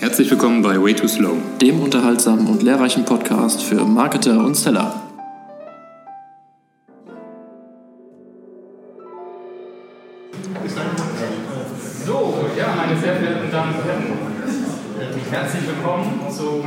Herzlich willkommen bei Way Too Slow. dem unterhaltsamen und lehrreichen Podcast für Marketer und Seller. So, ja, meine sehr verehrten Damen und Herren, herzlich willkommen zum,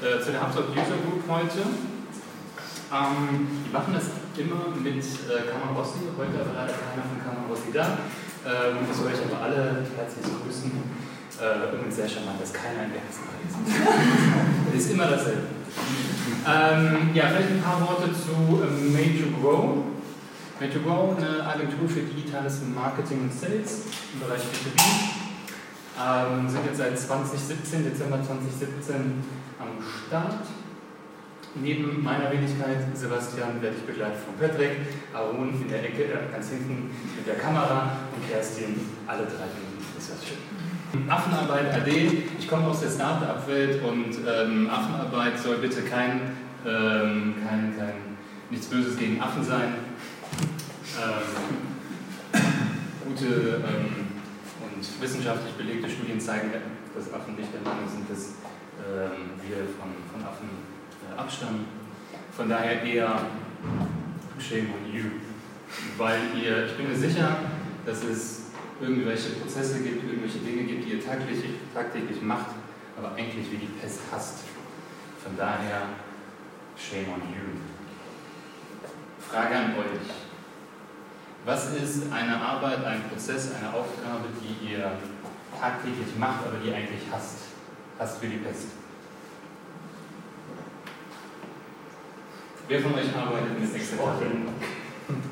äh, zu der HubSpot User Group heute. Ähm, wir machen das immer mit äh, Kamarossi, heute aber leider keiner von Kamarossi da. Ähm, ich soll euch aber alle herzlich grüßen. Äh, übrigens sehr charmant, dass keiner in der ersten Reihe ist. ist immer dasselbe. Ähm, ja, vielleicht ein paar Worte zu ähm, Made to Grow. Made to Grow, eine Agentur für digitales Marketing und Sales im Bereich B2B. Ähm, sind jetzt seit 2017, Dezember 2017 am Start. Neben meiner Wenigkeit, Sebastian, werde ich begleitet von Patrick, Arun in der Ecke, äh, ganz hinten mit der Kamera und Kerstin, alle drei Minuten. Ist das schön. Affenarbeit AD, ich komme aus der Startup-Welt und ähm, Affenarbeit soll bitte kein, ähm, kein, kein, nichts Böses gegen Affen sein. Ähm, gute ähm, und wissenschaftlich belegte Studien zeigen, dass Affen nicht der Meinung sind, dass ähm, wir von, von Affen äh, abstammen. Von daher eher shame on you. Weil ihr, ich bin mir sicher, dass es irgendwelche Prozesse gibt, irgendwelche Dinge gibt, die ihr tagtäglich, tagtäglich macht, aber eigentlich wie die Pest hasst. Von daher, shame on you. Frage an euch. Was ist eine Arbeit, ein Prozess, eine Aufgabe, die ihr tagtäglich macht, aber die eigentlich hasst? Hasst wie die Pest. Wer von euch arbeitet mit Excel?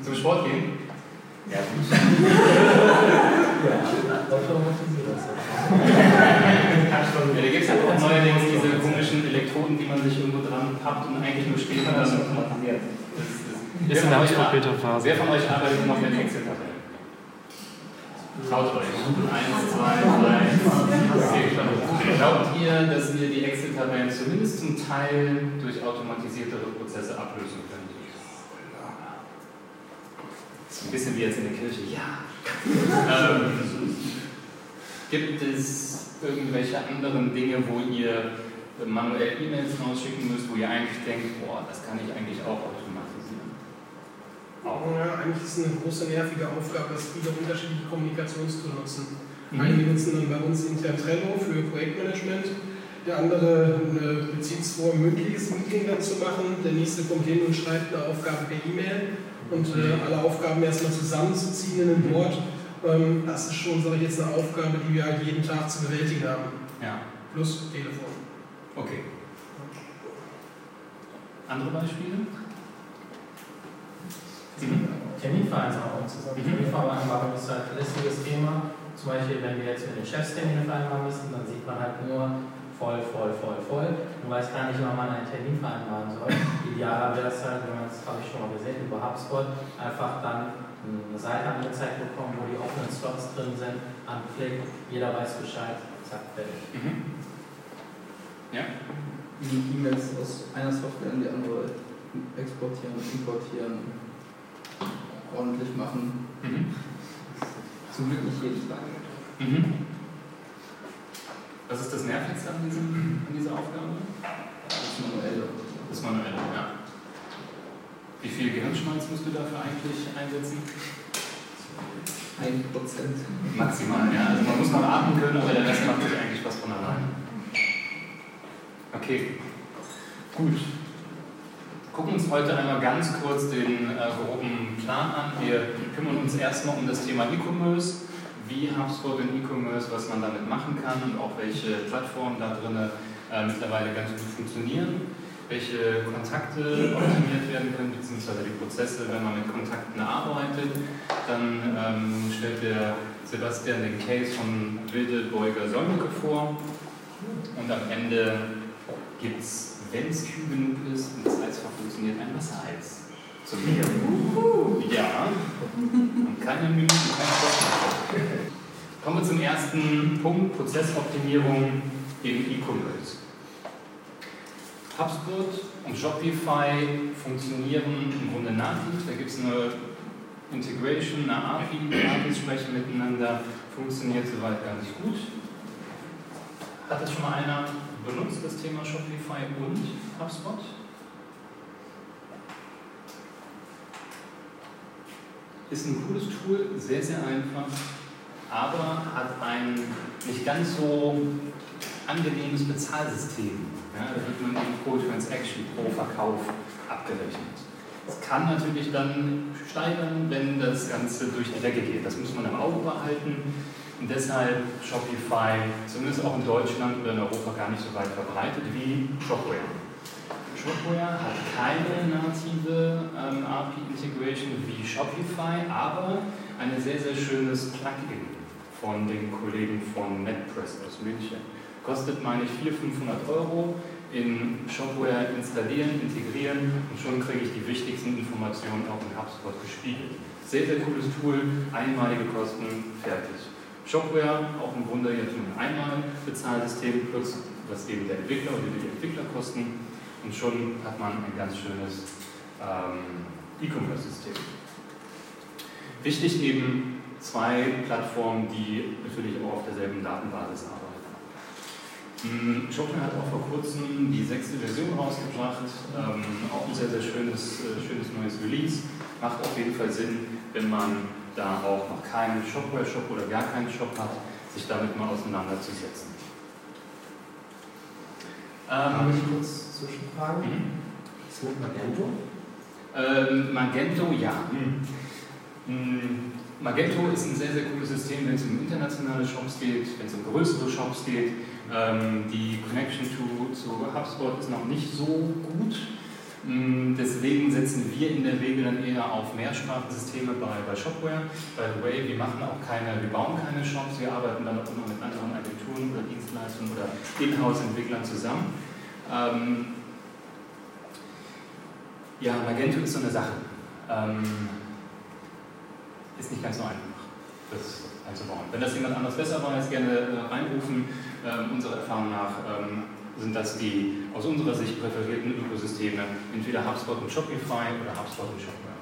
Zum Sport gehen? Ja, gut. Ja, da gibt es ja auch neuerdings diese komischen Elektroden, die man sich irgendwo dran pappt und eigentlich nur und dann automatisiert. Das ist, das Ist in der HubSpot-Beta-Phase. Wer von euch arbeitet noch mit Excel-Tabellen? Traut euch. Eins, zwei, drei, vier. Glaubt ihr, dass ihr die Excel-Tabellen zumindest zum Teil durch automatisiertere Prozesse ablösen könnt? Das ist ein bisschen wie jetzt in der Kirche. Ja. ähm, gibt es irgendwelche anderen Dinge, wo ihr manuell E-Mails rausschicken müsst, wo ihr eigentlich denkt, boah, das kann ich eigentlich auch automatisieren? Auch. Ja, eigentlich ist es eine große nervige Aufgabe, dass viele unterschiedliche Kommunikationstools nutzen. Mhm. Einige nutzen dann bei uns intern Trello für Projektmanagement, der andere bezieht es vor, ein mündliches Meeting dann zu machen, der nächste kommt hin und schreibt eine Aufgabe per E-Mail und äh, alle Aufgaben erstmal zusammenzuziehen in ein Board. Ähm, das ist schon, sage ich jetzt, eine Aufgabe, die wir halt jeden Tag zu bewältigen haben. Ja, Plus Telefon. okay. Andere Beispiele? Mhm. Terminvereinbarung zusammen. Mhm. Terminvereinbarung ist halt ein lästiges Thema. Zum Beispiel, wenn wir jetzt mit den Chefs Termine vereinbaren müssen, dann sieht man halt nur voll, voll, voll, voll und weiß gar nicht, wann man einen Termin vereinbaren soll. Idealer wäre es halt, wenn man es, habe ich schon mal gesehen, über HubSpot einfach dann eine Seite angezeigt bekommen, wo die offenen Slots drin sind, anklicken, jeder weiß Bescheid, zack, fertig. Mhm. Ja? die E-Mails aus einer Software in die andere exportieren, importieren, ordentlich machen. Mhm. Zum Glück nicht jeden Tag. Mhm. Was ist das Nervigste an, diesem, an dieser Aufgabe? Das manuelle. Das Manuelle, ja. Wie viel Gehirnschmalz musst du dafür eigentlich einsetzen? Ein Prozent. Maximal, ja. Also man muss noch atmen können, aber der Rest macht sich eigentlich fast von allein. Okay, gut. Gucken uns heute einmal ganz kurz den äh, groben Plan an. Wir kümmern uns erstmal um das Thema E-Commerce, wie HubSpot in E-Commerce, was man damit machen kann und auch welche Plattformen da drin äh, mittlerweile ganz gut funktionieren, welche Kontakte optimiert werden können, beziehungsweise die Prozesse, wenn man mit Kontakten arbeitet. Dann ähm, stellt der Sebastian den Case von Wilde Beuger Solmecke vor und am Ende gibt es, wenn es kühl genug ist und das Eisfach funktioniert, ein Wassereis. Zum Meer. Ja. Und keine Minuten, kein Kosten. Kommen wir zum ersten Punkt, Prozessoptimierung im E-Commerce. HubSpot und Shopify funktionieren im Grunde nativ. Da gibt es eine Integration, eine API, die APIs sprechen miteinander, funktioniert soweit ganz gut. Hat das schon mal einer benutzt, das Thema Shopify und HubSpot? Ist ein cooles Tool, sehr, sehr einfach, aber hat ein nicht ganz so angenehmes Bezahlsystem. Ja, da wird man eben pro Transaction, pro Verkauf abgerechnet. Es kann natürlich dann steigern, wenn das Ganze durch die Decke geht. Das muss man im Auge behalten. Und deshalb Shopify, zumindest auch in Deutschland oder in Europa, gar nicht so weit verbreitet wie Shopware. Shopware hat keine native ähm, API-Integration wie Shopify, aber ein sehr, sehr schönes Plugin von den Kollegen von NetPress aus München. Kostet, meine ich, 400, 500 Euro in Shopware installieren, integrieren und schon kriege ich die wichtigsten Informationen auch in HubSpot gespiegelt. Sehr, sehr cooles Tool, einmalige Kosten, fertig. Shopware, auch ein Wunder, jetzt nur ein einmal Bezahlsystem plus was eben der Entwickler oder die Entwicklerkosten und schon hat man ein ganz schönes ähm, E-Commerce-System. Wichtig eben zwei Plattformen, die natürlich auch auf derselben Datenbasis arbeiten. Shopware hat auch vor kurzem die sechste Version rausgebracht, ähm, auch ein sehr, sehr schönes, äh, schönes neues Release. Macht auf jeden Fall Sinn, wenn man da auch noch keinen Shopware-Shop oder gar keinen Shop hat, sich damit mal auseinanderzusetzen. Ähm, Habe ich kurz Zwischenfragen? Mhm. Ist mit Magento? Ähm, Magento, ja. Mhm. Magento ist ein sehr, sehr cooles System, wenn es um internationale Shops geht, wenn es um größere Shops geht. Ähm, die Connection to, zu HubSpot ist noch nicht so gut. Mm, deswegen setzen wir in der Regel dann eher auf Mehrsprachensysteme bei, bei Shopware. By the way, wir machen auch keine, wir bauen keine Shops, wir arbeiten dann auch immer mit anderen Agenturen oder Dienstleistern oder Inhouse-Entwicklern zusammen. Ähm, ja, Magento ist so eine Sache. Ähm, ist nicht ganz so einfach, das einzubauen. Wenn das jemand anders besser weiß, gerne äh, reinrufen. Ähm, unserer Erfahrung nach ähm, sind das die aus unserer Sicht präferierten Ökosysteme, entweder HubSpot und Shopify oder HubSpot und Shopware.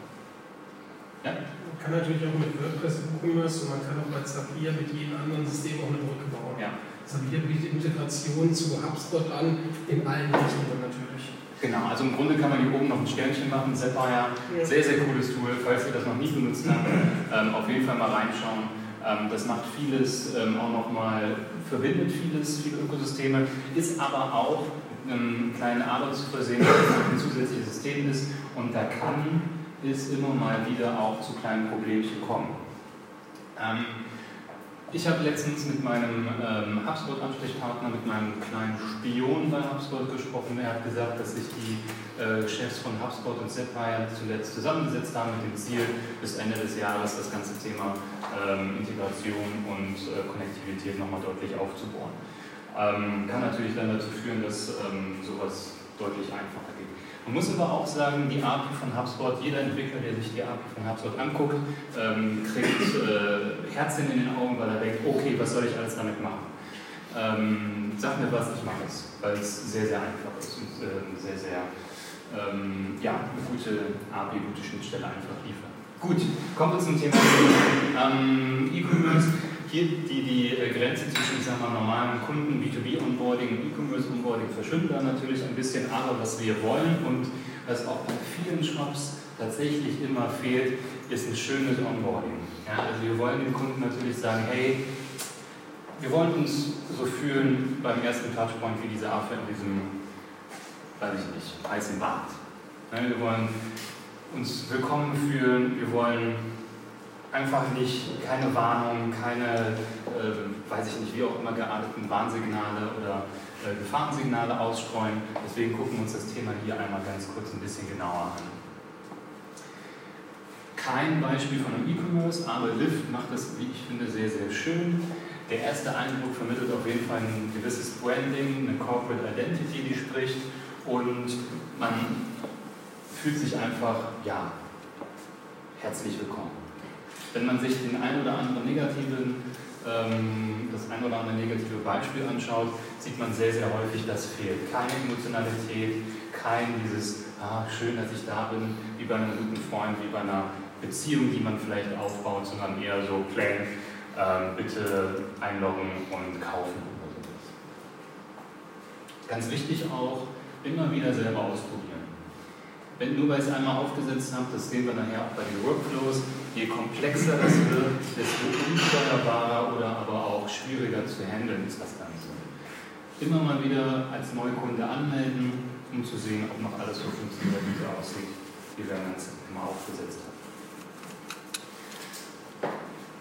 Ja? Man kann natürlich auch mit WordPress WooCommerce und man kann auch bei Zapier mit jedem anderen System auch eine Brücke bauen. Ja. Zapier bietet Integration zu HubSpot an, in allen Richtungen natürlich. Genau, also im Grunde kann man hier oben noch ein Sternchen machen. Zapier, ja. sehr, sehr cooles Tool, falls ihr das noch nie benutzt habt, ähm, auf jeden Fall mal reinschauen. Ähm, das macht vieles ähm, auch nochmal, verbindet vieles, viele Ökosysteme, ist aber auch mit einem kleinen Aber zu versehen, dass es ein zusätzliches System ist und da kann es immer mal wieder auch zu kleinen Problemchen kommen. Ähm, ich habe letztens mit meinem ähm, HubSpot-Ansprechpartner, mit meinem kleinen Spion bei HubSpot gesprochen. Er hat gesagt, dass sich die äh, Chefs von HubSpot und Zapier zuletzt zusammengesetzt haben mit dem Ziel, bis Ende des Jahres das ganze Thema ähm, Integration und äh, Konnektivität nochmal deutlich aufzubauen. Ähm, kann natürlich dann dazu führen, dass ähm, sowas deutlich einfacher. Man muss aber auch sagen, die API von HubSpot, jeder Entwickler, der sich die API von HubSpot anguckt, ähm, kriegt äh, Herzchen in den Augen, weil er denkt, okay, was soll ich alles damit machen? Ähm, sag mir was, ich mache es, weil es sehr, sehr einfach ist und äh, sehr, sehr ähm, ja, eine gute API, gute Schnittstelle einfach liefert. Gut, kommen wir zum Thema ähm, E-Commerce hier die, die äh, Grenze zwischen ich sag mal, normalen Kunden, B2B-Onboarding und E-Commerce-Onboarding verschwimmt dann natürlich ein bisschen, aber was wir wollen und was auch bei vielen Shops tatsächlich immer fehlt, ist ein schönes Onboarding. Ja, also wir wollen dem Kunden natürlich sagen, hey, wir wollen uns so fühlen beim ersten Touchpoint wie diese Affe in diesem, weiß ich nicht, heißen Bad. Wir wollen uns willkommen fühlen, wir wollen einfach nicht, keine Warnung, keine, äh, weiß ich nicht, wie auch immer gearteten Warnsignale oder äh, Gefahrensignale ausstreuen. Deswegen gucken wir uns das Thema hier einmal ganz kurz ein bisschen genauer an. Kein Beispiel von einem E-Commerce, aber Lyft macht das, wie ich finde, sehr, sehr schön. Der erste Eindruck vermittelt auf jeden Fall ein gewisses Branding, eine Corporate Identity, die spricht und man fühlt sich einfach, ja, herzlich willkommen. Wenn man sich den ein oder anderen negativen, ähm, das ein oder andere negative Beispiel anschaut, sieht man sehr, sehr häufig, dass fehlt. Keine Emotionalität, kein dieses, ah, schön, dass ich da bin, wie bei einem guten Freund, wie bei einer Beziehung, die man vielleicht aufbaut, sondern eher so plain, ähm, bitte einloggen und kaufen. Ganz wichtig auch, immer wieder selber ausprobieren. Wenn nur weil es einmal aufgesetzt habe, das sehen wir nachher auch bei den Workflows, je komplexer das wird, desto unsteuerbarer oder aber auch schwieriger zu handeln ist das Ganze. Immer mal wieder als Neukunde anmelden, um zu sehen, ob noch alles so funktioniert, wie es aussieht, wie wir das immer aufgesetzt haben.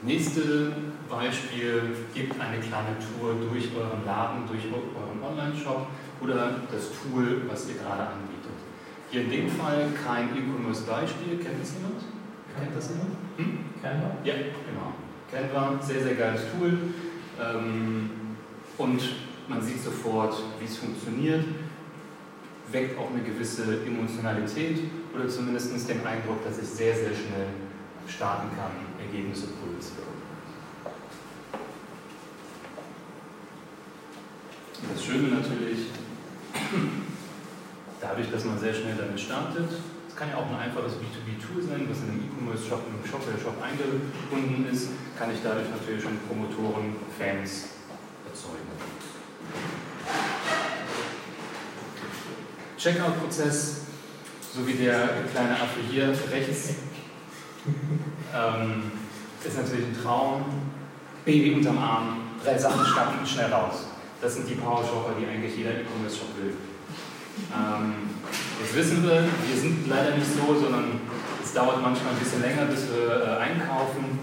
Nächste Beispiel, gebt eine kleine Tour durch euren Laden, durch euren Online-Shop oder das Tool, was ihr gerade anbietet. Hier in dem Fall kein E-Commerce-Beispiel, kennt das jemand? Kennt das jemand? Hm? Canva? Ja, genau. Canva, sehr, sehr geiles Tool. Ähm, und man sieht sofort, wie es funktioniert, weckt auch eine gewisse Emotionalität oder zumindest den Eindruck, dass ich sehr, sehr schnell starten kann, Ergebnisse produzieren. Das Schöne natürlich, dadurch, dass man sehr schnell damit startet, es kann ja auch ein einfaches B2B-Tool sein, was in einem E-Commerce-Shop, in einem Shopware-Shop eingebunden ist, kann ich dadurch natürlich schon Promotoren, Fans erzeugen. Checkout-Prozess, so wie der kleine Affe hier rechts, ähm, ist natürlich ein Traum. Baby unterm Arm, drei Sachen schnappen, schnell raus. Das sind die Power-Shopper, die eigentlich jeder E-Commerce-Shop will. Ähm, jetzt wissen wir, wir sind leider nicht so, sondern es dauert manchmal ein bisschen länger, bis wir äh, einkaufen.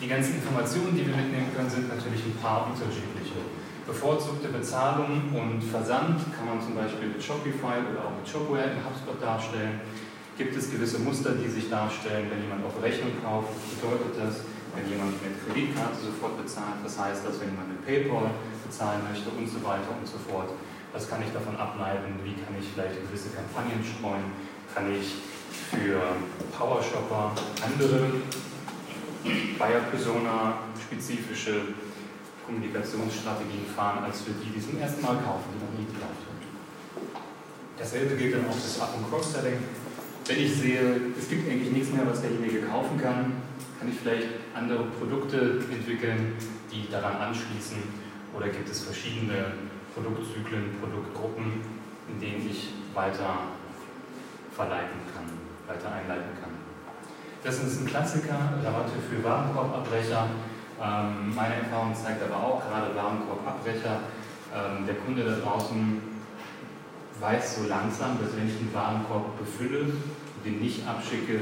Die ganzen Informationen, die wir mitnehmen können, sind natürlich ein paar unterschiedliche. Bevorzugte Bezahlung und Versand kann man zum Beispiel mit Shopify oder auch mit Shopware in HubSpot darstellen. Gibt es gewisse Muster, die sich darstellen, wenn jemand auf Rechnung kauft, bedeutet das, wenn jemand mit Kreditkarte sofort bezahlt, das heißt, dass wenn jemand mit PayPal bezahlen möchte und so weiter und so fort. Was kann ich davon ableiten? Wie kann ich vielleicht gewisse Kampagnen streuen? Kann ich für Powershopper andere Buyer-Persona spezifische Kommunikationsstrategien fahren, als für die, die zum ersten Mal kaufen, die noch nie gekauft haben. Dasselbe gilt dann auch für das Up- und Cross-Selling. Wenn ich sehe, es gibt eigentlich nichts mehr, was derjenige kaufen kann, kann ich vielleicht andere Produkte entwickeln, die daran anschließen? Oder gibt es verschiedene Produktzyklen, Produktgruppen, in denen ich weiter verleiten kann, weiter einleiten kann? Das ist ein Klassiker, Rabatte für Warenkorbabbrecher. Ähm, meine Erfahrung zeigt aber auch, gerade Warenkorbabbrecher, ähm, der Kunde da draußen weiß so langsam, dass wenn ich einen Warenkorb befülle und den nicht abschicke,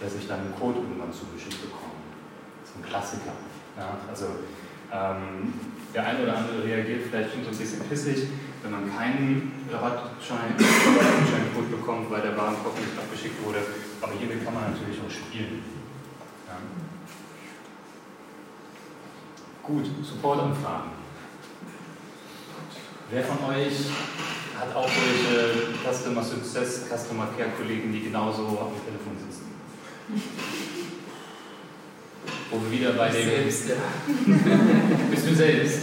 dass ich dann einen Code irgendwann zugeschickt bekomme. Das ist ein Klassiker. Ja? Also ähm, der eine oder andere reagiert vielleicht schon so ein bisschen pissig, wenn man keinen Rabattschein, Rabattscheincode bekommt, weil der Warenkorb nicht abgeschickt wurde. Aber hiermit kann man natürlich auch spielen. Ja? Gut, Supportanfragen. Wer von euch hat auch solche Customer Success, Customer Care Kollegen, die genauso am Telefon sitzen? Wo wir wieder bei dem. Selbst, ja. Bist du selbst?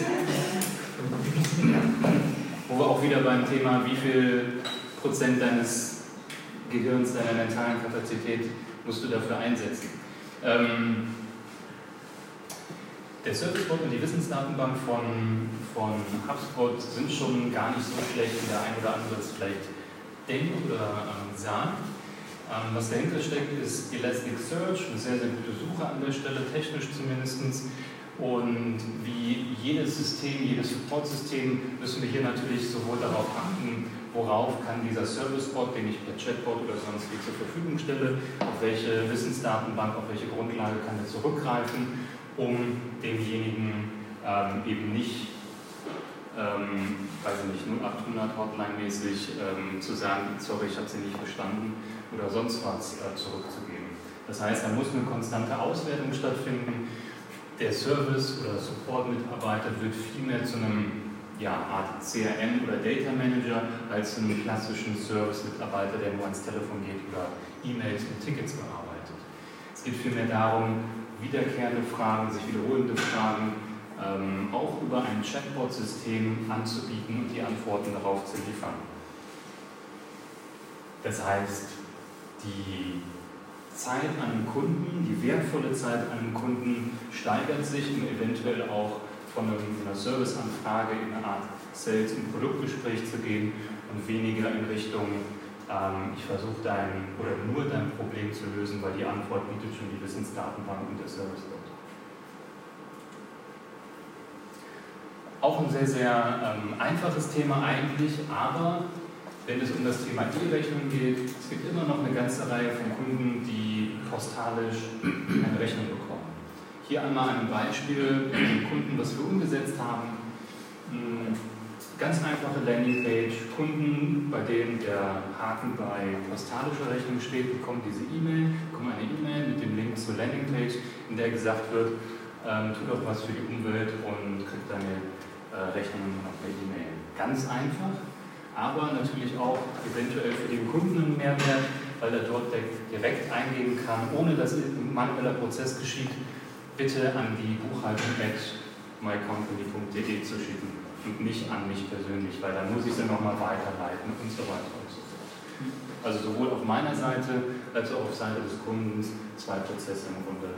Wo wir auch wieder beim Thema, wie viel Prozent deines Gehirns, deiner mentalen Kapazität musst du dafür einsetzen. Ähm, der Servicebot und die Wissensdatenbank von, von HubSpot sind schon gar nicht so schlecht, wie der ein oder andere es vielleicht denkt oder ähm, sagt. Ähm, was dahinter steckt, ist Elasticsearch, eine sehr, sehr gute Suche an der Stelle, technisch zumindest. Und wie jedes System, jedes Support-System, müssen wir hier natürlich sowohl darauf achten, worauf kann dieser Servicebot, den ich per Chatbot oder sonst wie zur Verfügung stelle, auf welche Wissensdatenbank, auf welche Grundlage kann er zurückgreifen, um demjenigen ähm, eben nicht, ähm, weiß ich nicht, 0800 Hotline-mäßig ähm, zu sagen, sorry, ich habe sie nicht verstanden oder sonst was äh, zurückzugeben. Das heißt, da muss eine konstante Auswertung stattfinden. Der Service- oder Support-Mitarbeiter wird vielmehr zu einem ja, Art CRM oder Data Manager als zu einem klassischen Service-Mitarbeiter, der nur ans Telefon geht oder E-Mails und Tickets bearbeitet. Es geht vielmehr darum, wiederkehrende Fragen, sich wiederholende Fragen ähm, auch über ein Chatbot-System anzubieten und die Antworten darauf zu liefern. Das heißt, die Zeit an Kunden, die wertvolle Zeit an Kunden steigert sich, um eventuell auch von einer Serviceanfrage in eine Art Sales- und Produktgespräch zu gehen und weniger in Richtung, ähm, ich versuche dein oder nur dein Problem zu lösen, weil die Antwort bietet schon die Wissensdatenbank und der Service dort. Auch ein sehr, sehr ähm, einfaches Thema eigentlich, aber wenn es um das Thema E-Rechnung geht, es gibt immer noch eine ganze Reihe von Kunden, die postalisch eine Rechnung bekommen. Hier einmal ein Beispiel mit Kunden, was wir umgesetzt haben. Hm, ganz einfache Landingpage, Kunden, bei denen der Haken bei postalischer Rechnung steht, bekommen diese E-Mail, bekommen eine E-Mail mit dem Link zur Landingpage, in der gesagt wird, ähm, tu doch was für die Umwelt und krieg deine äh, Rechnungen auf der E-Mail. Ganz einfach, aber natürlich auch eventuell für den Kunden einen Mehrwert, weil er dort direkt eingeben kann, ohne dass ein manueller Prozess geschieht, bitte an die Buchhaltung at mycompany.de zu schicken und nicht an mich persönlich, weil dann muss ich sie nochmal weiterleiten und so weiter und so fort. Also sowohl auf meiner Seite als auch auf Seite des Kundens zwei Prozesse im Grunde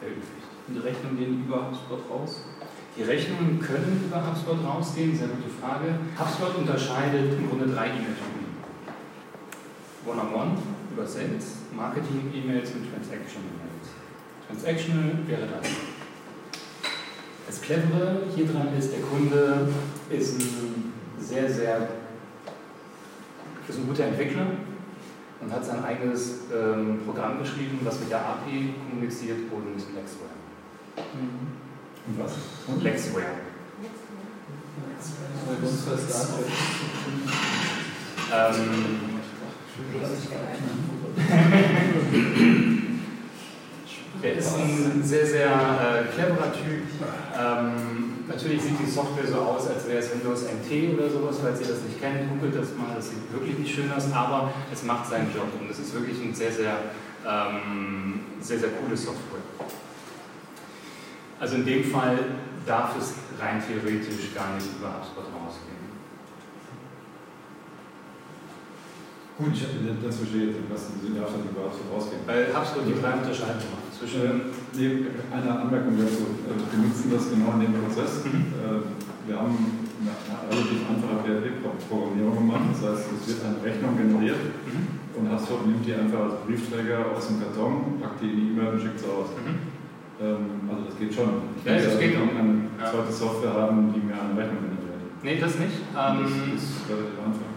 erübrigt. Und die Rechnungen gehen über HubSpot raus? Die Rechnungen können über HubSpot rausgehen, sehr gute Frage. HubSpot unterscheidet im Grunde drei E-Mail-Typen. One-on-one über Sales, Marketing-E-Mails und Transaction-E-Mails. Transactional wäre das. Das Clevere hier dran ist, der Kunde ist ein sehr, sehr ist ein guter Entwickler und hat sein eigenes ähm, Programm geschrieben, was mit der API kommuniziert und Lexware. Mhm. Und was? Und Lexware. Ähm, er ist ein sehr, sehr äh, cleverer Typ. Ähm, natürlich sieht die Software so aus, als wäre es Windows NT oder sowas, falls ihr das nicht kennt, googelt das mal, das sieht wirklich nicht schön aus, aber es macht seinen Job und es ist wirklich eine sehr, sehr, ähm, sehr, sehr coole Software. Also in dem Fall darf es rein theoretisch gar nicht über HubSpot rausgehen. Gut, ich, das verstehe jetzt, was Sie darf dann über HubSpot rausgehen. Weil HubSpot die drei Unterscheidungen macht zwischen Äh, nee, eine Anmerkung dazu. Äh, Wir nutzen das genau in dem Prozess. Mhm. Äh, Wir haben eine relativ einfache PHP-Programmierung gemacht. Das heißt, es wird eine Rechnung generiert Mhm. und HubSpot nimmt die einfach als Briefträger aus dem Karton, packt die in die E-Mail und schickt sie aus. Ähm, Also das geht schon. Ich Ja, das muss geht also auch. eine Ja. zweite Software haben, die mir eine Rechnung generiert. Nee, das nicht. Das Ähm, ist relativ einfach.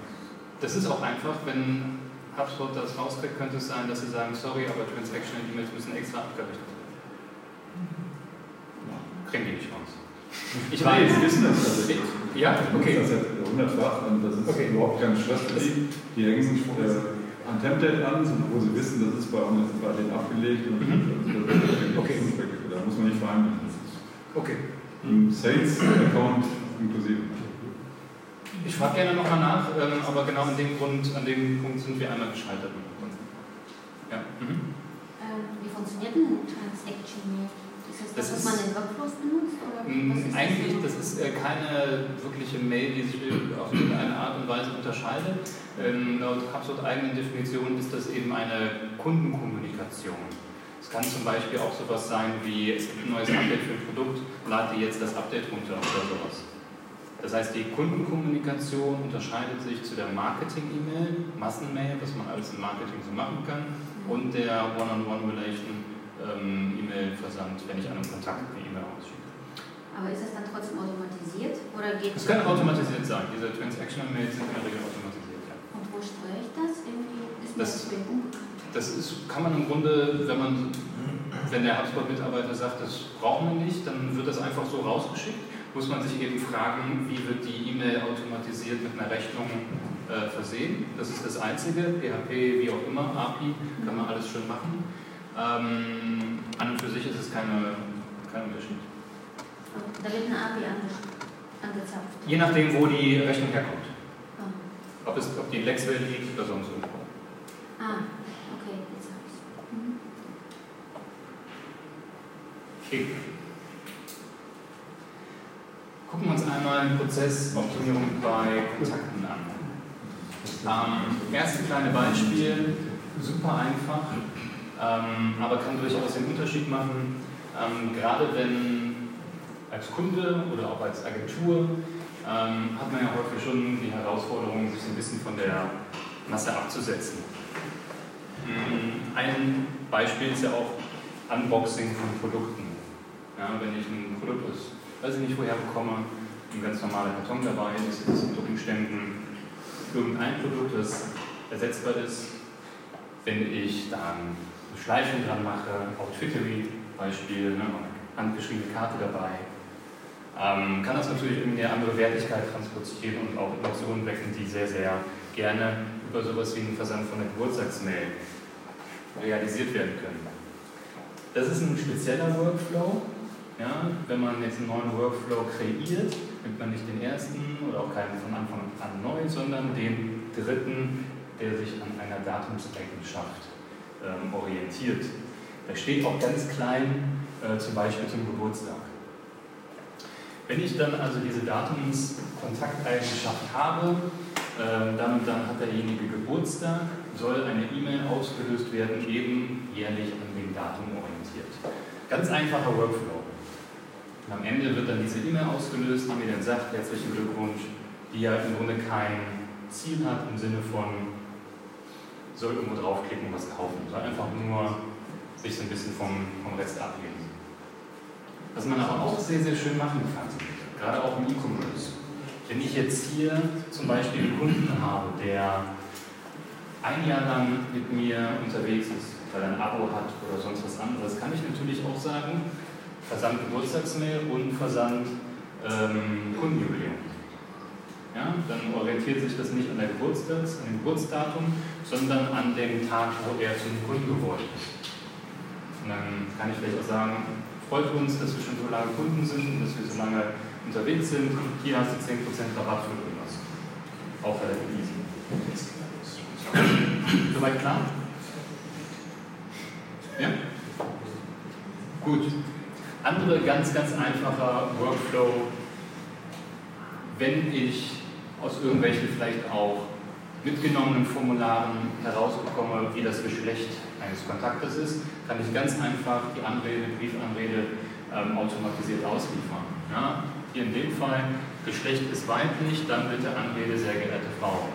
das ist auch einfach, wenn HubSpot das rauskriegt, könnte es sein, dass sie sagen, sorry, aber Transaction-E-Mails müssen extra abgerechnet werden. Kriegen die nicht raus. Ich Nee, weiß. Sie wissen das. Also Ja, okay. Das ist ja hundertfach und das ist Okay. überhaupt kein Stress für die. Die hängen sich äh, an Template an, wo sie wissen, das ist bei, uns, bei denen abgelegt und Mhm. Okay. da muss man nicht verhandeln. Okay. Im Sales-Account inklusive. Ich frage gerne nochmal nach, ähm, aber genau an dem Grund, an dem Punkt sind wir einmal gescheitert. Ja. Mhm. Ähm, wie funktioniert denn Transaction Mail? Ist das das, was man in Workflows benutzt? Oder was Mm, Eigentlich, das? das ist äh, keine wirkliche Mail, die sich auf irgendeine Art und Weise unterscheidet. Ähm, laut HubSpot eigenen Definition ist das eben eine Kundenkommunikation. Es kann zum Beispiel auch sowas sein wie, es gibt ein neues Update für ein Produkt, lad dir jetzt das Update runter oder sowas. Das heißt, die Kundenkommunikation unterscheidet sich zu der Marketing-E-Mail, Massenmail, was man alles im Marketing so machen kann, und der One-on-One-Relation ähm, E-Mail-Versand, wenn ich einem Kontakt eine E-Mail ausschicke. Aber ist das dann trotzdem automatisiert? Oder geht Es kann automatisiert sein. Diese Transactional-Mails sind in der Regel automatisiert, ja. Und wo steuere ich das? Irgendwie ist Das- das. Das ist, kann man im Grunde, wenn man, wenn der HubSpot-Mitarbeiter sagt, das brauchen wir nicht, dann wird das einfach so rausgeschickt. Muss man sich eben fragen, wie wird die E-Mail automatisiert mit einer Rechnung äh, versehen. Das ist das Einzige. PHP, wie auch immer, API, kann man alles schön machen. Ähm, an und für sich ist es keine, kein Unterschied. Da wird eine API ange angezapft. Je nachdem, wo die Rechnung herkommt. Ah, Ob, es, ob die in Lexwell liegt oder sonst irgendwo. ah okay, jetzt habe ich es. Mhm. Okay. Gucken wir uns einmal den Prozessoptimierung bei Kontakten an. Ähm, erste kleine Beispiel, super einfach, aber kann durchaus den Unterschied machen. Ähm, gerade wenn als Kunde oder auch als Agentur ähm, hat man ja häufig schon die Herausforderung, sich ein bisschen von der Masse abzusetzen. Ein Beispiel ist ja auch Unboxing von Produkten. Ja, wenn ich ein Produkt aus, weiß ich nicht woher bekomme, ein ganz normaler Karton dabei ist, ist unter Umständen irgendein Produkt, das ersetzbar ist. Wenn ich dann Schleifen dran mache, auf Twittery Beispiel, ne, handgeschriebene Karte dabei, ähm, kann das natürlich irgendwie eine andere Wertigkeit transportieren und auch Emotionen wecken, die sehr, sehr gerne über sowas wie einen Versand von der Geburtstagsmail realisiert werden können. Das ist ein spezieller Workflow. Ja, wenn man jetzt einen neuen Workflow kreiert, nimmt man nicht den ersten oder auch keinen von Anfang an neu, sondern den dritten, der sich an einer Datumseigenschaft ähm, orientiert. Da steht auch ganz klein äh, zum Beispiel zum Geburtstag. Wenn ich dann also diese Datumskontakteigenschaft habe, äh, damit dann hat derjenige Geburtstag, soll eine E-Mail ausgelöst werden, eben jährlich an dem Datum orientiert. Ganz einfacher Workflow. Und am Ende wird dann diese E-Mail ausgelöst, die mir dann sagt, herzlichen Glückwunsch, die ja im Grunde kein Ziel hat im Sinne von, soll irgendwo draufklicken und was kaufen, soll einfach nur sich so ein bisschen vom, vom Rest abheben. Was man aber auch sehr, sehr schön machen kann, gerade auch im E-Commerce. Wenn ich jetzt hier zum Beispiel einen Kunden habe, der ein Jahr lang mit mir unterwegs ist, weil er ein Abo hat oder sonst was anderes, kann ich natürlich auch sagen, Versand Geburtstagsmail und Versand ähm, Kundenjubiläum. Dann orientiert sich das nicht an, der Geburtstags, an dem Geburtsdatum, sondern an dem Tag, wo er zum Kunden geworden ist. Und dann kann ich vielleicht auch sagen, freut uns, dass wir schon so lange Kunden sind und dass wir so lange unterwegs sind. Hier hast du 10% Rabatt für irgendwas. Auch relativ easy. Soweit klar? Ja? Gut. Andere ganz, ganz einfacher Workflow, wenn ich aus irgendwelchen vielleicht auch mitgenommenen Formularen herausbekomme, wie das Geschlecht eines Kontaktes ist, kann ich ganz einfach die Anrede, Briefanrede ähm, automatisiert ausliefern. Ja? Hier in dem Fall, Geschlecht ist weiblich, dann bitte Anrede, sehr geehrte Frau.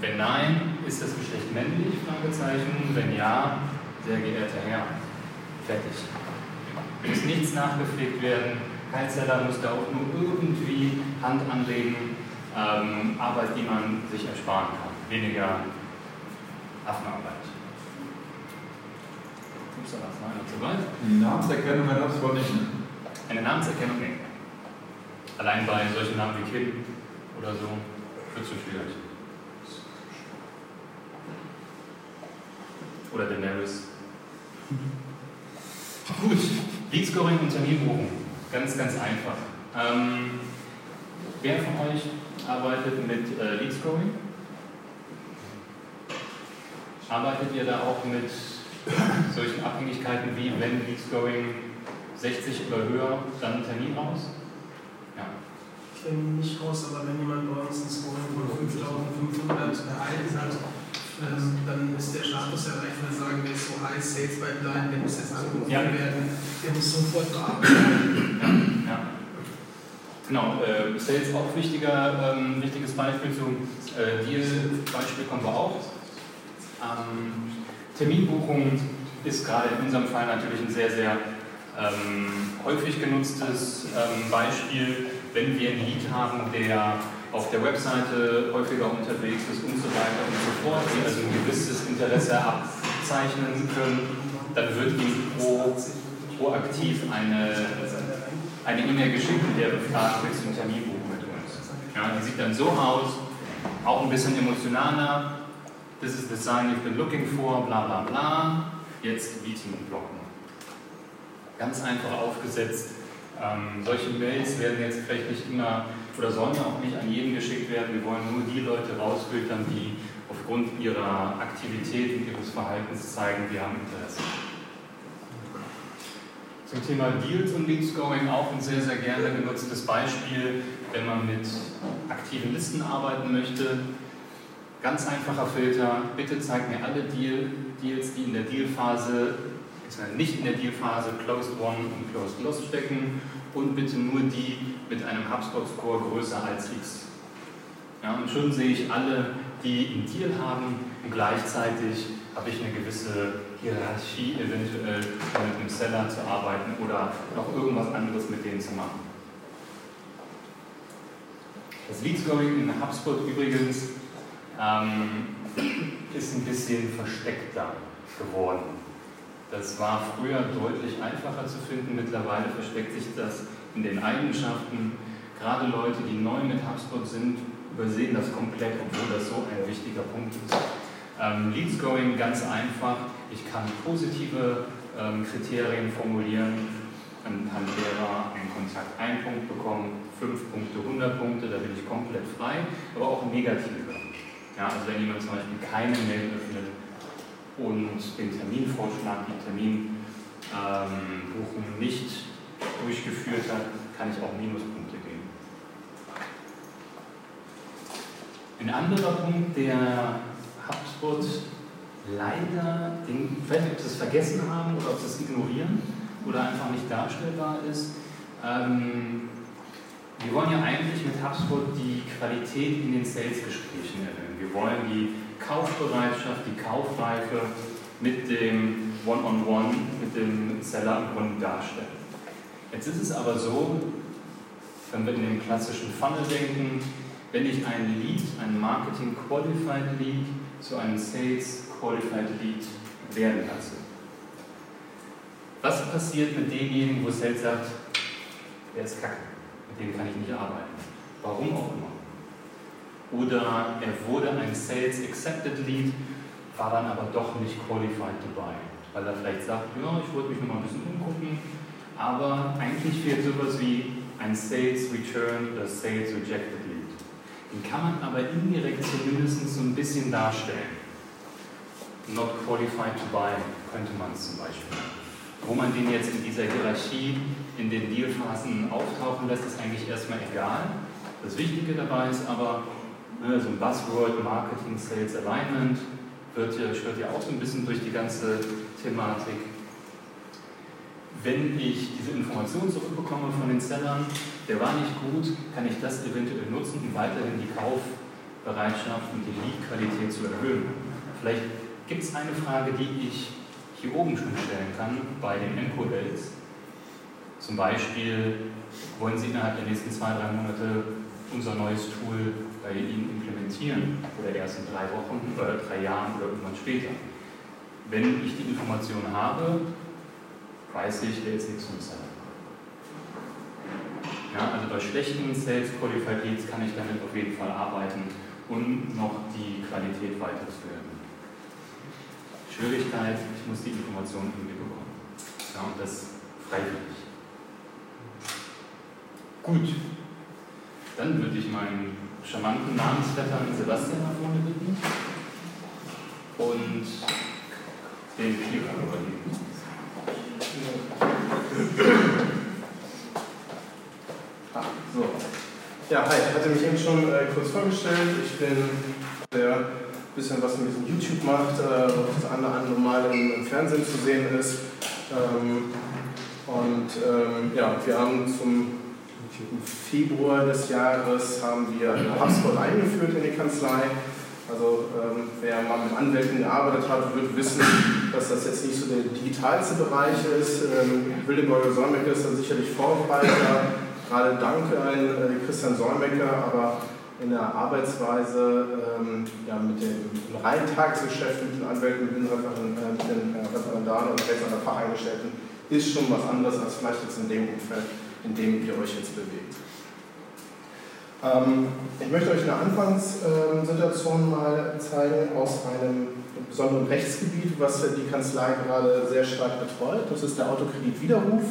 Wenn nein, ist das Geschlecht männlich? Fragezeichen. Wenn ja, sehr geehrter Herr. Fertig. Muss nichts nachgepflegt werden. Kein Zeller muss da auch nur irgendwie Hand anlegen ähm, Arbeit, die man sich ersparen kann. Weniger Affenarbeit. Ups, da war einer zu weit. Die Namenserkennung hat das wohl nicht. Ne? Eine Namenserkennung, nee. Allein bei solchen Namen wie Kim oder so wird es schon schwierig. Oder Daenerys. Gut, Lead Scoring und Terminbuchung. Ganz, ganz einfach. Ähm, wer von euch arbeitet mit äh, Lead Scoring. Arbeitet ihr da auch mit solchen Abhängigkeiten wie, wenn Lead Scoring 60 oder höher, dann Termin raus? Ja. Ich nehme nicht raus, aber wenn jemand bei uns ein Scoring von 5500 erhalten hat, ähm, dann ist der Status erreicht, wir sagen, der ist so high, Sales Pipeline, der muss jetzt angerufen ja. werden, der muss sofort bearbeitet werden. Genau, äh, Sales auch wichtiger, ähm, wichtiges Beispiel zum äh, Deal-Beispiel kommen wir auch. Ähm, Terminbuchung ist gerade in unserem Fall natürlich ein sehr, sehr ähm, häufig genutztes ähm, Beispiel, wenn wir ein Lead haben, der auf der Webseite häufiger unterwegs ist und so weiter und so fort, die also ein gewisses Interesse abzeichnen können, dann wird ihm pro, proaktiv eine eine E-Mail geschickt, in der befragt willst du einen Termin buchen mit uns. Ja, die sieht dann so aus, auch ein bisschen emotionaler. This is the sign you've been looking for, bla bla bla. Jetzt Meeting blocken. Ganz einfach aufgesetzt. Ähm, solche Mails werden jetzt vielleicht nicht immer oder sollen ja auch nicht an jeden geschickt werden. Wir wollen nur die Leute rausfiltern, die aufgrund ihrer Aktivität und ihres Verhaltens zeigen, wir haben Interesse. Zum Thema Deals und Lead Scoring auch ein sehr, sehr gerne genutztes Beispiel, wenn man mit aktiven Listen arbeiten möchte. Ganz einfacher Filter, bitte zeig mir alle Deal, Deals, die in der Dealphase, nicht in der Dealphase Closed One und Closed Loss stecken und bitte nur die mit einem HubSpot-Score größer als X. Ja, und schon sehe ich alle, die einen Deal haben und gleichzeitig habe ich eine gewisse Hierarchie, eventuell mit einem Seller zu arbeiten oder noch irgendwas anderes mit denen zu machen. Das Lead Scoring in HubSpot übrigens ähm, ist ein bisschen versteckter geworden. Das war früher deutlich einfacher zu finden, mittlerweile versteckt sich das in den Eigenschaften. Gerade Leute, die neu mit HubSpot sind, übersehen das komplett, obwohl das so ein wichtiger Punkt ist. Ähm, Lead Scoring ganz einfach. Ich kann positive ähm, Kriterien formulieren, anhand derer ein Kontakt einen Punkt bekommt, fünf Punkte, 100 Punkte, da bin ich komplett frei, aber auch negative. Ja, also wenn jemand zum Beispiel keine Mail öffnet und den Terminvorschlag, die Terminbuchung ähm, nicht durchgeführt hat, kann ich auch Minuspunkte geben. Ein anderer Punkt, der HubSpot leider, den, ich weiß nicht, ob sie es vergessen haben oder ob sie es ignorieren oder einfach nicht darstellbar ist, ähm, wir wollen ja eigentlich mit HubSpot die Qualität in den Sales-Gesprächen erhöhen. Wir wollen die Kaufbereitschaft, die Kaufreife mit dem One-on-One, -on -One, mit dem Seller im Kunden darstellen. Jetzt ist es aber so, wenn wir in den klassischen Funnel denken, wenn ich ein Lead, ein Marketing Qualified Lead zu einem Sales Qualified Lead werden lasse. Was passiert mit demjenigen, wo Sales sagt, der ist kacke? mit dem kann ich nicht arbeiten. Warum auch immer. Oder er wurde ein Sales Accepted Lead, war dann aber doch nicht qualified dabei, weil er vielleicht sagt, ja, ich wollte mich noch mal ein bisschen umgucken, aber eigentlich fehlt sowas wie ein Sales Return oder Sales Rejected. Den kann man aber indirekt zumindest so ein bisschen darstellen. Not qualified to buy könnte man es zum Beispiel. Wo man den jetzt in dieser Hierarchie in den Dealphasen auftauchen lässt, ist eigentlich erstmal egal. Das Wichtige dabei ist aber, ne, so ein Buzzword Marketing, Sales, Alignment wird ja, schwirrt ja auch so ein bisschen durch die ganze Thematik. Wenn ich diese Information zurückbekomme von den Sellern, der war nicht gut, kann ich das eventuell nutzen, um weiterhin die Kaufbereitschaft und die Lead-Qualität zu erhöhen. Vielleicht gibt es eine Frage, die ich hier oben schon stellen kann bei den Encodates zum Beispiel wollen Sie innerhalb der nächsten zwei, drei Monate unser neues Tool bei Ihnen implementieren oder erst in drei Wochen oder drei Jahren oder irgendwann später. Wenn ich die Information habe, weiß ich, der ist nichts Seller. Ja, also bei schlechten Sales Qualified Leads kann ich damit auf jeden Fall arbeiten und noch die Qualität weiterführen. Schwierigkeit, ich muss die Information irgendwie bekommen. Ja, und das freiwillig. Gut, dann würde ich meinen charmanten Namensvettern Sebastian nach vorne bitten und den Klicker übergeben. Ah, so. Ja, hi, ich hatte mich eben schon äh, kurz vorgestellt. Ich bin der ein bisschen was mit YouTube macht, äh, das andere Mal im, im, Fernsehen zu sehen ist. Ähm, und ähm, ja, wir haben zum Februar des Jahres haben wir HubSpot eingeführt in die Kanzlei. Also ähm, wer mal mit Anwälten gearbeitet hat, wird wissen, dass das jetzt nicht so der digitalste Bereich ist. Ähm, Wildenborger Solmecke ist da sicherlich Vorreiter, gerade dank an äh, Christian Solmecke, aber in der Arbeitsweise ähm, ja, mit dem reinen mit den Anwälten, mit den, Referen, äh, mit den äh, Referendaren und Rechtsanwälten Facheingestellten ist schon was anderes als vielleicht jetzt in dem Umfeld in dem ihr euch jetzt bewegt. Ähm, ich möchte euch eine Anfangssituation mal zeigen aus einem besonderen Rechtsgebiet, was die Kanzlei gerade sehr stark betreut. Das ist der Autokreditwiderruf.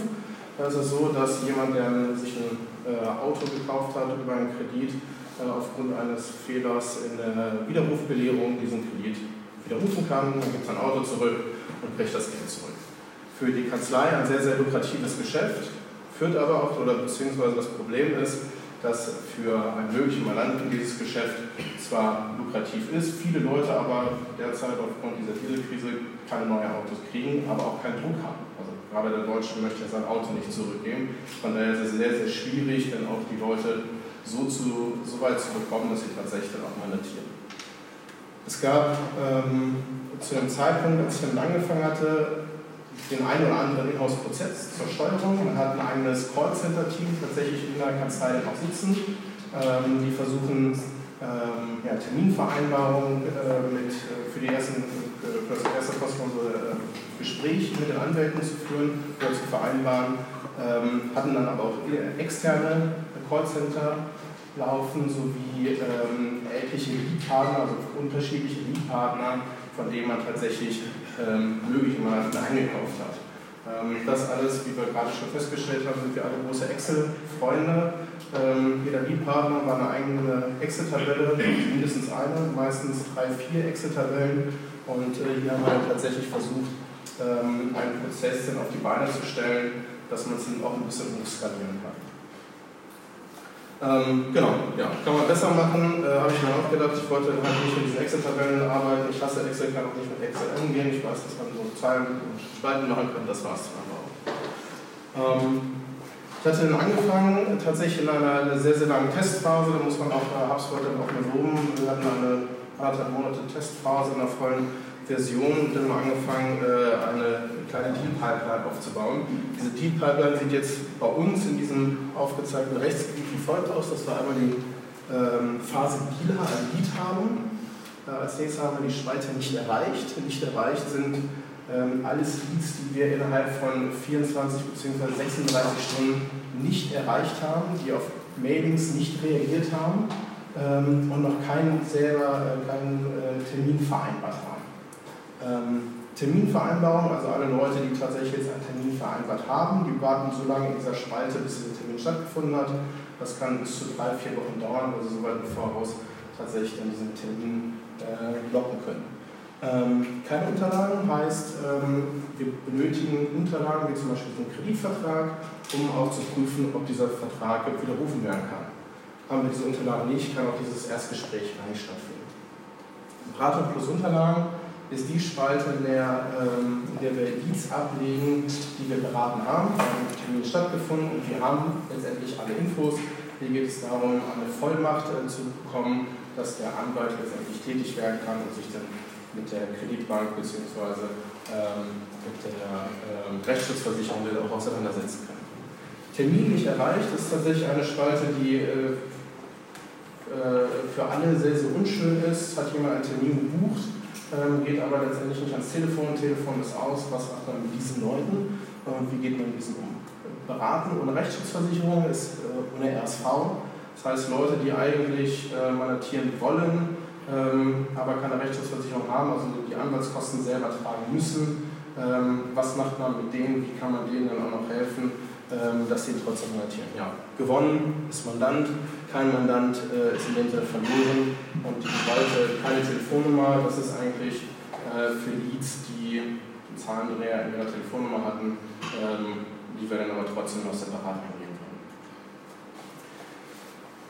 Da ist es so, dass jemand, der sich ein äh, Auto gekauft hat über einen Kredit, äh, aufgrund eines Fehlers in der Widerrufbelehrung diesen Kredit widerrufen kann, dann gibt sein Auto zurück und bricht das Geld zurück. Für die Kanzlei ein sehr, sehr lukratives Geschäft. Führt aber auch, oder beziehungsweise das Problem ist, dass für einen möglichen Mandanten dieses Geschäft zwar lukrativ ist, viele Leute aber derzeit aufgrund dieser Dieselkrise keine neuen Autos kriegen, aber auch keinen Druck haben. Gerade der Deutsche möchte sein Auto nicht zurückgeben. Von daher ist es sehr, sehr schwierig, dann auch die Leute so, zu, so weit zu bekommen, dass sie tatsächlich dann auch monetieren. Es gab ähm, zu dem Zeitpunkt, als ich damit angefangen hatte, den einen oder anderen Inhouse-Prozess zur Steuerung. Man hat ein eigenes Callcenter-Team tatsächlich in der Kanzlei auch sitzen, ähm, die versuchen, ähm, ja, Terminvereinbarungen äh, mit, äh, für die ersten, äh, für das erste kostenlose äh, Gespräch mit den Anwälten zu führen oder zu vereinbaren, ähm, hatten dann aber auch externe Callcenter laufen, sowie ähm, etliche Lead-Partner, also unterschiedliche Lead-Partner, von denen man tatsächlich ähm, möglicherweise eingekauft hat. Ähm, das alles, wie wir gerade schon festgestellt haben, sind wir alle große Excel-Freunde. Ähm, jeder Lead-Partner war eine eigene Excel-Tabelle, mindestens eine, meistens drei, vier Excel-Tabellen. Und äh, hier haben wir tatsächlich versucht, ähm, einen Prozess dann auf die Beine zu stellen, dass man es dann auch ein bisschen hochskalieren kann. Ähm, genau, ja, kann man besser machen, äh, habe ich mir auch gedacht. Ich wollte halt nicht mit diesen Excel-Tabellen arbeiten. Ich hasse Excel, kann auch nicht mit Excel umgehen. Ich weiß, dass man so Zahlen und Spalten machen kann, das war es dann auch. Ähm, ich hatte dann angefangen, tatsächlich in einer, einer, sehr, sehr langen Testphase, da muss man auch äh, HubSpot dann auch mal loben. Wir hatten eine anderthalb Monate Testphase in der vollen Version dann haben angefangen, äh, eine kleine Deal-Pipeline aufzubauen. Diese Deal-Pipeline sieht jetzt bei uns in diesem aufgezeigten Rechtsgebiet wie folgt aus. Das war einmal die ähm, Phase Deal, Lead haben. Äh, als nächstes haben wir die Spalte nicht erreicht. Nicht erreicht sind ähm, alles Leads, die wir innerhalb von 24 bzw. 36 Stunden nicht erreicht haben, die auf Mailings nicht reagiert haben ähm, und noch keinen selber äh, keinen äh, Termin vereinbart haben. Ähm, Terminvereinbarung, also alle Leute, die tatsächlich jetzt einen Termin vereinbart haben, die warten so lange in dieser Spalte, bis dieser Termin stattgefunden hat. Das kann bis zu drei, vier Wochen dauern, also so weit im Voraus tatsächlich dann diesen Termin äh, locken können. Ähm, keine Unterlagen heißt, ähm, wir benötigen Unterlagen wie zum Beispiel einen Kreditvertrag, um auch zu prüfen, ob dieser Vertrag widerrufen werden kann. Haben wir diese Unterlagen nicht, kann auch dieses Erstgespräch gar nicht stattfinden. Beratung plus Unterlagen ist die Spalte, in der, ähm, in der wir Leads ablegen, die wir beraten haben. Wir haben Termin stattgefunden und wir haben letztendlich alle Infos. Hier geht es darum, eine Vollmacht äh, zu bekommen, dass der Anwalt letztendlich tätig werden kann und sich dann mit der Kreditbank bzw. Ähm, mit der ähm, Rechtsschutzversicherung auch auseinandersetzen kann. Termin nicht erreicht ist tatsächlich eine Spalte, die äh, äh, für alle sehr, sehr unschön ist. Hat jemand einen Termin gebucht, geht aber letztendlich nicht ans Telefon. Telefon ist aus. Was macht man mit diesen Leuten und wie geht man mit diesen um? Beraten ohne Rechtsschutzversicherung ist äh, ohne RSV. Das heißt, Leute, die eigentlich äh, manatieren wollen, ähm, aber keine Rechtsschutzversicherung haben, also die Anwaltskosten selber tragen müssen. Ähm, was macht man mit denen? Wie kann man denen dann auch noch helfen, ähm, dass sie trotzdem manatieren? Ja, gewonnen ist Mandant, kein Mandant äh, ist in dem Sinne verloren und die Spalte keine Telefonnummer, das ist eigentlich äh, für Leads, die einen Zahlendreher in ihrer Telefonnummer hatten, ähm, die wir dann aber trotzdem noch separat eingeben können.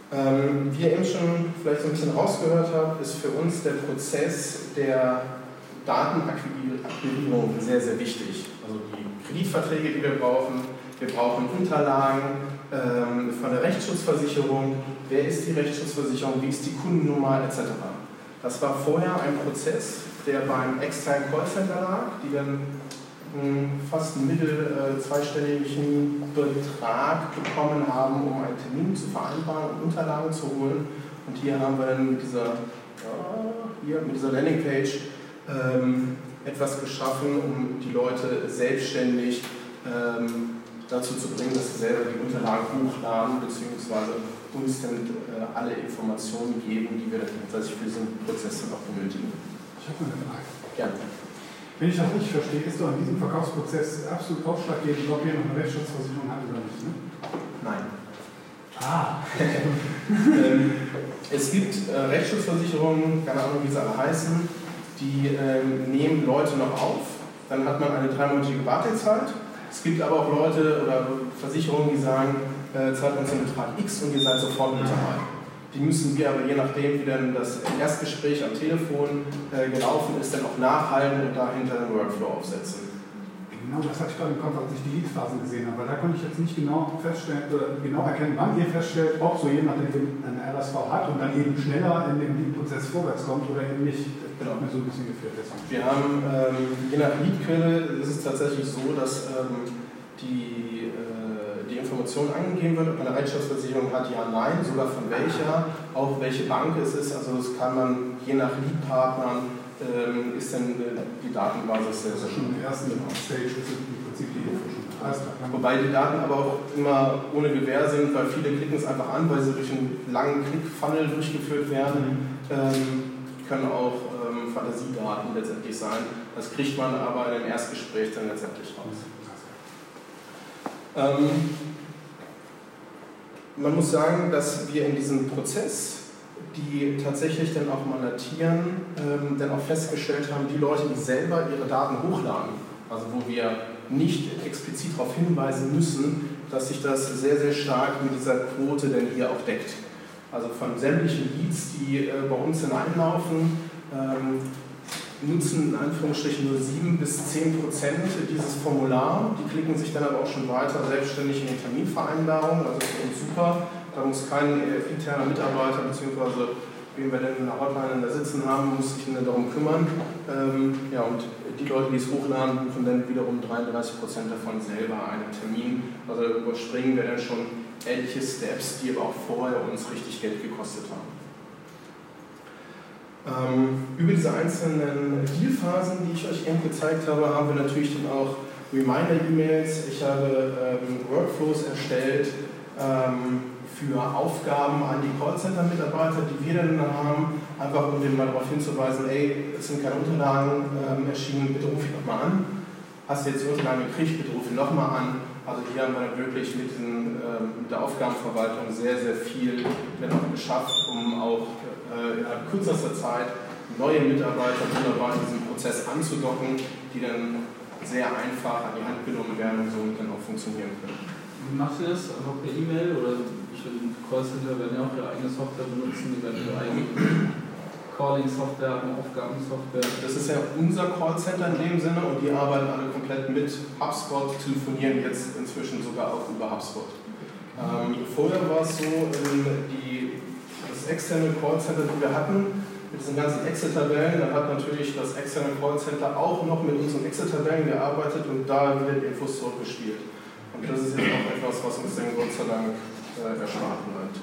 Ähm, wie ihr eben schon vielleicht so ein bisschen rausgehört habt, ist für uns der Prozess der Datenakquirierung sehr, sehr wichtig. Also die Kreditverträge, die wir brauchen, wir brauchen Unterlagen, ähm, von der Rechtsschutzversicherung, wer ist die Rechtsschutzversicherung, wie ist die Kundennummer etc. Das war vorher ein Prozess, der beim externen Callcenter lag, die dann fast einen mittel äh, zweistelligen Betrag bekommen haben, um einen Termin zu vereinbaren und Unterlagen zu holen. Und hier haben wir dann mit dieser, hier, mit dieser Landingpage ähm, etwas geschaffen, um die Leute selbstständig ähm, dazu zu bringen, dass sie selber die Unterlagen hochladen bzw. uns dann äh, alle Informationen geben, die wir dann tatsächlich für diesen Prozess dann auch benötigen. Ich habe eine Frage. Gerne. Wenn ich das richtig verstehe, ist doch an diesem Verkaufsprozess absolut ausschlaggebend, ob jemand eine Rechtsschutzversicherung hat oder nicht. Ne? Nein. Ah. ähm, es gibt äh, Rechtsschutzversicherungen, keine Ahnung, wie sie alle heißen, die ähm, nehmen Leute noch auf. Dann hat man eine dreimonatige Wartezeit es gibt aber auch Leute oder Versicherungen, die sagen, äh, zahlt uns einen Betrag X und ihr seid sofort mit dabei. Die müssen wir aber je nachdem, wie dann das Erstgespräch am Telefon äh, gelaufen ist, dann auch nachhalten und dahinter einen Workflow aufsetzen. Genau, das hatte ich gerade im Kopf, als ich die Lead-Phasen gesehen habe, weil da konnte ich jetzt nicht genau feststellen, oder genau erkennen, wann ihr feststellt, ob so jemand einen RSV hat und dann eben schneller in dem Lead-Prozess vorwärts kommt oder eben nicht. Das hat mir so ein bisschen gefehlt. Wir haben, ähm, je nach Leadquelle ist es tatsächlich so, dass ähm, die, äh, die Information angegeben wird, ob eine Rechtschaftsversicherung hat, ja, nein, sogar von welcher, auch welche Bank es ist. Also das kann man je nach Leadpartnern ähm, ist dann äh, die Datenbasis sehr, sehr Schon im ersten Stage es im Prinzip die Info schon. Klar. Wobei die Daten aber auch immer ohne Gewähr sind, weil viele klicken es einfach an, weil sie durch einen langen Klick-Funnel durchgeführt werden. Ähm, können auch ähm, Fantasiedaten letztendlich sein. Das kriegt man aber in dem Erstgespräch dann letztendlich raus. Ähm, man muss sagen, dass wir in diesem Prozess, die tatsächlich dann auch mandatieren, ähm, dann auch festgestellt haben, die Leute, die selber ihre Daten hochladen, also wo wir nicht explizit darauf hinweisen müssen, dass sich das sehr, sehr stark mit dieser Quote denn hier auch deckt. Also von sämtlichen Leads, die äh, bei uns hineinlaufen, ähm, nutzen in Anführungsstrichen nur 7 bis 10 Prozent dieses Formular. Die klicken sich dann aber auch schon weiter selbstständig in die Terminvereinbarung, also für uns super. Da muss kein äh, interner Mitarbeiter bzw. wen wir denn in der Hotline da sitzen haben, muss sich dann darum kümmern. Ähm, ja, und die Leute, die es hochladen, rufen dann wiederum 33 Prozent davon selber einen Termin. Also überspringen wir dann schon ähnliche Steps, die aber auch vorher uns richtig Geld gekostet haben. Ähm, über diese einzelnen Dealphasen, die ich euch eben gezeigt habe, haben wir natürlich dann auch Reminder-E-Mails. Ich habe ähm, Workflows erstellt ähm, für Aufgaben an die Callcenter-Mitarbeiter, die wir dann haben, einfach um denen mal darauf hinzuweisen, ey, es sind keine Unterlagen ähm, erschienen, bitte ruf ihn nochmal an. Hast du jetzt die Unterlagen gekriegt, bitte ruf ihn nochmal an. Also hier haben wir wirklich mit, diesen, ähm, mit der Aufgabenverwaltung sehr, sehr viel geschafft, um auch innerhalb kürzester Zeit neue Mitarbeiter wunderbar in diesem Prozess anzudocken, die dann sehr einfach an die Hand genommen werden und somit dann auch funktionieren können. Wie macht ihr das? Einfach per E-Mail oder ich will Callcenter werden ja auch ihre eigene Software benutzen, die werden ihre eigene Calling-Software haben, Aufgabensoftware. Das ist ja unser Callcenter in dem Sinne und die arbeiten alle komplett mit HubSpot, telefonieren jetzt inzwischen sogar auch über HubSpot. Ähm, vorher war es so, die, externe Callcenter, das wir hatten, mit diesen ganzen Excel-Tabellen, dann hat natürlich das externe Callcenter auch noch mit unseren Excel-Tabellen gearbeitet und da wieder die Infos zurückgespielt. Und das ist jetzt auch etwas, was uns dann Gott sei Dank äh, erspart bleibt.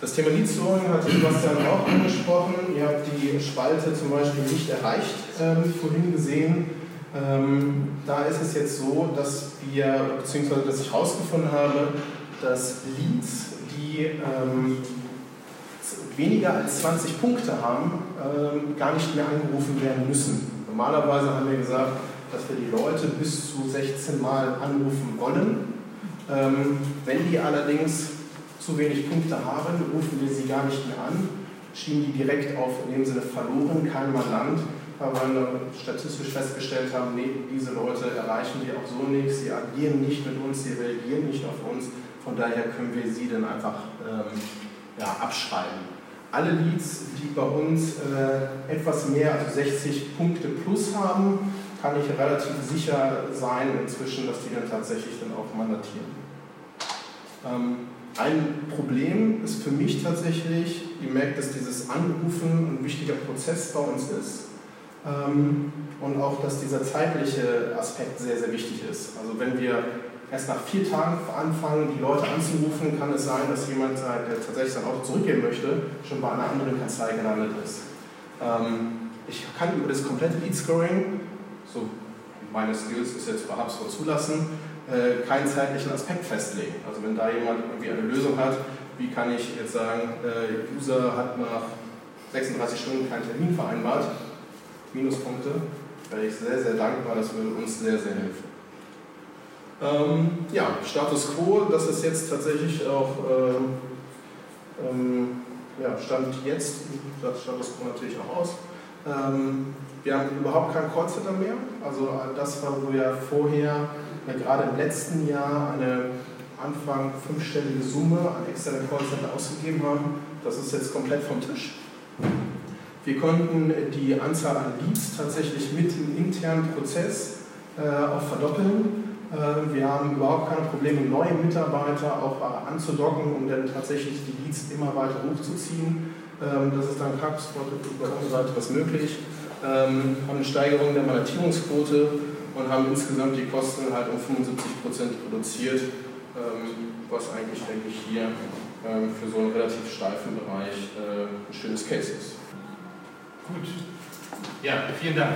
Das Thema Lead Scoring hat Sebastian auch angesprochen. Ihr habt die Spalte zum Beispiel nicht erreicht, ähm, vorhin gesehen. Ähm, da ist es jetzt so, dass wir, beziehungsweise dass ich herausgefunden habe, dass Leads, die ähm, weniger als 20 Punkte haben, ähm, gar nicht mehr angerufen werden müssen. Normalerweise haben wir gesagt, dass wir die Leute bis zu 16 Mal anrufen wollen. Ähm, wenn die allerdings zu wenig Punkte haben, rufen wir sie gar nicht mehr an, schieben die direkt auf in dem Sinne verloren, kein Mandant, weil wir statistisch festgestellt haben, nee, diese Leute erreichen wir auch so nicht, sie agieren nicht mit uns, sie reagieren nicht auf uns, von daher können wir sie dann einfach ähm, ja, abschreiben. Alle Leads, die bei uns äh, etwas mehr, also 60 Punkte plus haben, kann ich relativ sicher sein inzwischen, dass die dann tatsächlich dann auch mandatieren. Ähm, ein Problem ist für mich tatsächlich, ihr merkt, dass dieses Anrufen ein wichtiger Prozess bei uns ist ähm, und auch, dass dieser zeitliche Aspekt sehr, sehr wichtig ist. Also wenn wir erst nach vier Tagen anfangen, die Leute anzurufen, kann es sein, dass jemand, der tatsächlich sein Auto zurückgeben möchte, schon bei einer anderen Kanzlei gelandet ist. Ähm, ich kann über das komplette Lead Scoring, so meine Skills ist jetzt bei HubSpot zulassen, äh, keinen zeitlichen Aspekt festlegen. Also wenn da jemand irgendwie eine Lösung hat, wie kann ich jetzt sagen, äh, User hat nach 36 Stunden keinen Termin vereinbart, Minuspunkte, wäre ich sehr, sehr dankbar, das würde uns sehr, sehr helfen. Ähm, ja, Status Quo, das ist jetzt tatsächlich auch ähm, ähm, ja, Stand jetzt, das Status Quo natürlich auch aus. Ähm, wir haben überhaupt kein Callcenter mehr. Also das, wo wir vorher ja, gerade im letzten Jahr eine Anfang fünfstellige Summe an externen Callcenter ausgegeben haben, das ist jetzt komplett vom Tisch. Wir konnten die Anzahl an Leads tatsächlich mit dem internen Prozess äh, auch verdoppeln. Äh, wir haben überhaupt keine Probleme, neue Mitarbeiter auch äh, anzudocken, um dann tatsächlich die Leads immer weiter hochzuziehen. Ähm, das ist dann Seite was möglich. Ähm, haben eine Steigerung der Mandatierungsquote und haben insgesamt die Kosten halt um 75% reduziert, ähm, was eigentlich, denke ich, hier für so einen relativ steifen Bereich äh, ein schönes Case ist. Gut. Ja, vielen Dank.